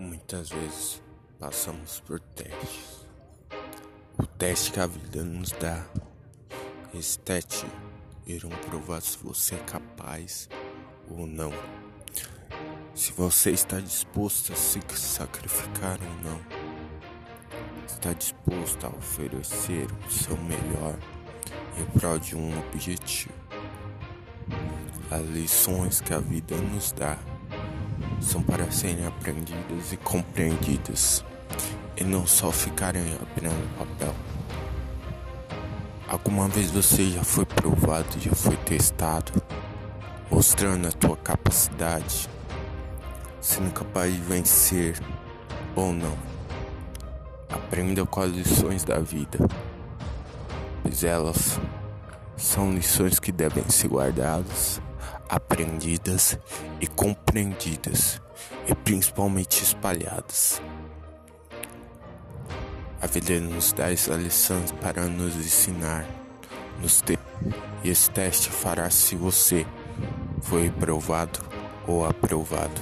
Muitas vezes passamos por testes. O teste que a vida nos dá. Esse teste irão provar se você é capaz ou não. Se você está disposto a se sacrificar ou não. Está disposto a oferecer o seu melhor em prol de um objetivo. As lições que a vida nos dá são para serem aprendidas e compreendidas, e não só ficarem apenas no papel. Alguma vez você já foi provado, já foi testado, mostrando a tua capacidade, sendo capaz de vencer ou não. Aprenda com as lições da vida, pois elas são lições que devem ser guardadas aprendidas e compreendidas e principalmente espalhadas. A vida nos dá essa lição para nos ensinar, nos ter, e esse teste fará se você foi aprovado ou aprovado.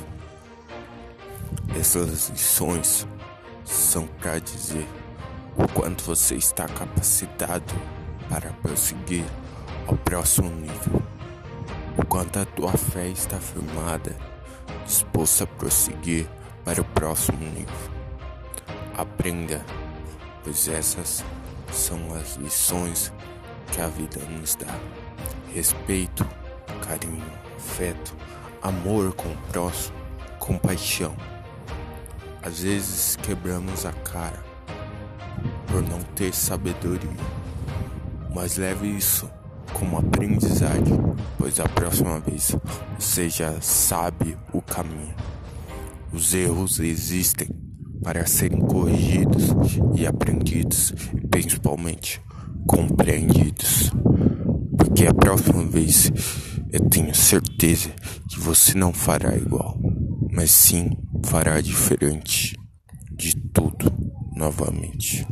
Essas lições são para dizer o quanto você está capacitado para prosseguir ao próximo nível o quanto a tua fé está firmada, disposta a prosseguir para o próximo nível. Aprenda, pois essas são as lições que a vida nos dá: respeito, carinho, afeto, amor com o próximo, compaixão. Às vezes quebramos a cara por não ter sabedoria, mas leve isso como aprendizagem, pois a próxima vez você já sabe o caminho. Os erros existem para serem corrigidos e aprendidos, principalmente compreendidos. Porque a próxima vez eu tenho certeza que você não fará igual, mas sim fará diferente de tudo novamente.